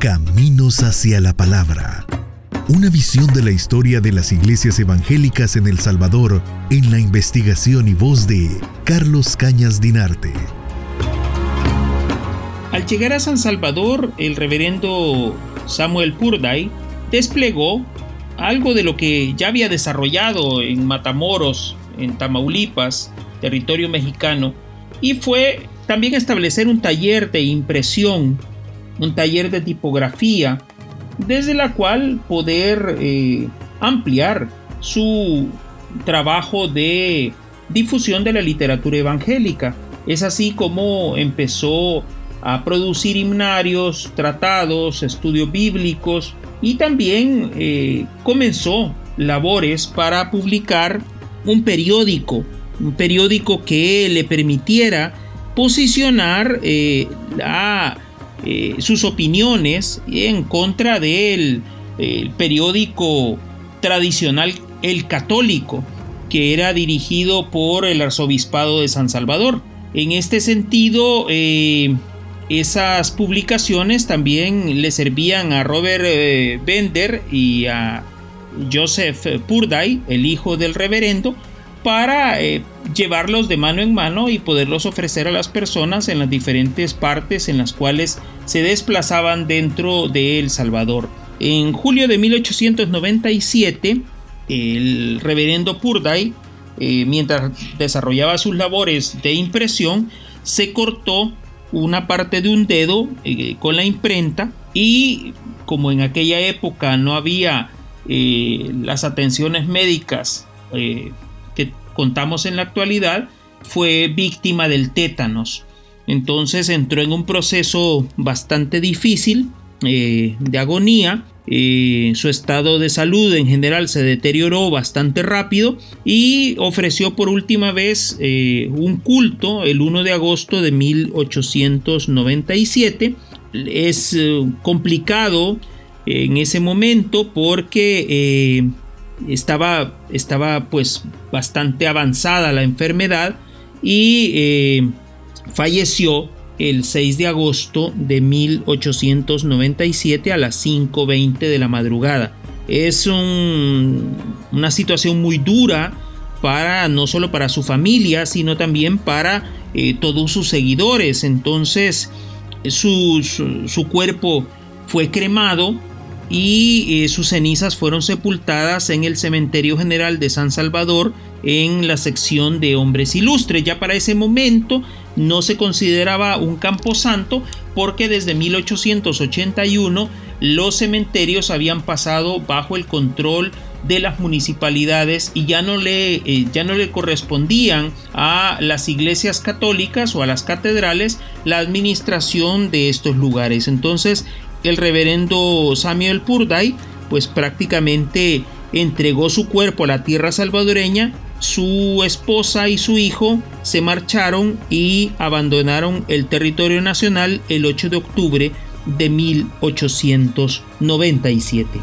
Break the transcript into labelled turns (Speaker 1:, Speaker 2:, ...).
Speaker 1: Caminos hacia la Palabra. Una visión de la historia de las iglesias evangélicas en El Salvador en la investigación y voz de Carlos Cañas Dinarte.
Speaker 2: Al llegar a San Salvador, el reverendo Samuel Purday desplegó algo de lo que ya había desarrollado en Matamoros, en Tamaulipas, territorio mexicano, y fue también establecer un taller de impresión, un taller de tipografía, desde la cual poder eh, ampliar su trabajo de difusión de la literatura evangélica. Es así como empezó a producir himnarios, tratados, estudios bíblicos y también eh, comenzó labores para publicar un periódico, un periódico que le permitiera posicionar eh, eh, sus opiniones en contra del periódico tradicional El Católico, que era dirigido por el arzobispado de San Salvador. En este sentido, esas publicaciones también le servían a Robert eh, Bender y a Joseph Purday, el hijo del reverendo, para eh, llevarlos de mano en mano y poderlos ofrecer a las personas en las diferentes partes en las cuales se desplazaban dentro de El Salvador. En julio de 1897, el reverendo Purday, eh, mientras desarrollaba sus labores de impresión, se cortó una parte de un dedo eh, con la imprenta y como en aquella época no había las atenciones médicas que contamos en la actualidad, fue víctima del tétanos. Entonces entró en un proceso bastante difícil de agonía eh, su estado de salud en general se deterioró bastante rápido y ofreció por última vez eh, un culto el 1 de agosto de 1897. Es eh, complicado en ese momento porque estaba, estaba pues bastante avanzada la enfermedad y falleció el 6 de agosto de 1897 a las 5.20 de la madrugada. Es una situación muy dura para no solo para su familia, sino también para eh, todos sus seguidores. Entonces su, su, cuerpo fue cremado y eh, sus cenizas fueron sepultadas en el Cementerio General de San Salvador en la sección de hombres ilustres. Ya para ese momento no se consideraba un camposanto porque desde 1881 los cementerios habían pasado bajo el control de las municipalidades y ya no le eh, ya no le correspondían a las iglesias católicas o a las catedrales la administración de estos lugares. Entonces, el reverendo Samuel Purday pues prácticamente entregó su cuerpo a la tierra salvadoreña su esposa y su hijo se marcharon y abandonaron el territorio nacional el 8 de octubre de 1897.